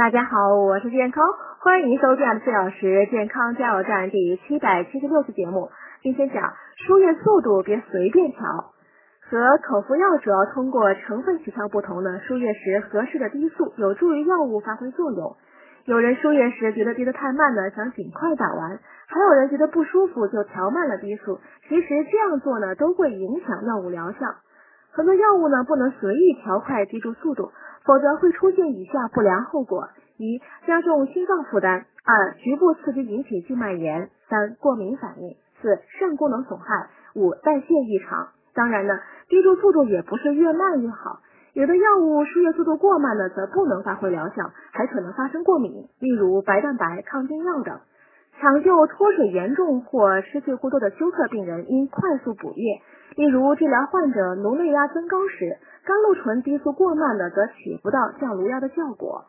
大家好，我是健康，欢迎收看四小时健康加油站第七百七十六期节目。今天讲输液速度别随便调。和口服药主要通过成分起调不同呢，输液时合适的滴速有助于药物发挥作用。有人输液时觉得滴得太慢呢，想尽快打完；还有人觉得不舒服就调慢了滴速。其实这样做呢，都会影响药物疗效。很多药物呢，不能随意调快滴注速度。否则会出现以下不良后果：一、加重心脏负担；二、局部刺激引起静脉炎；三、过敏反应；四、肾功能损害；五、代谢异常。当然呢，滴注速度也不是越慢越好，有的药物输液速度过慢呢，则不能发挥疗效，还可能发生过敏，例如白蛋白、抗菌药等。抢救脱水严重或失血过多的休克病人，应快速补液。例如，治疗患者颅内压增高时，甘露醇滴速过慢的，则起不到降颅压的效果。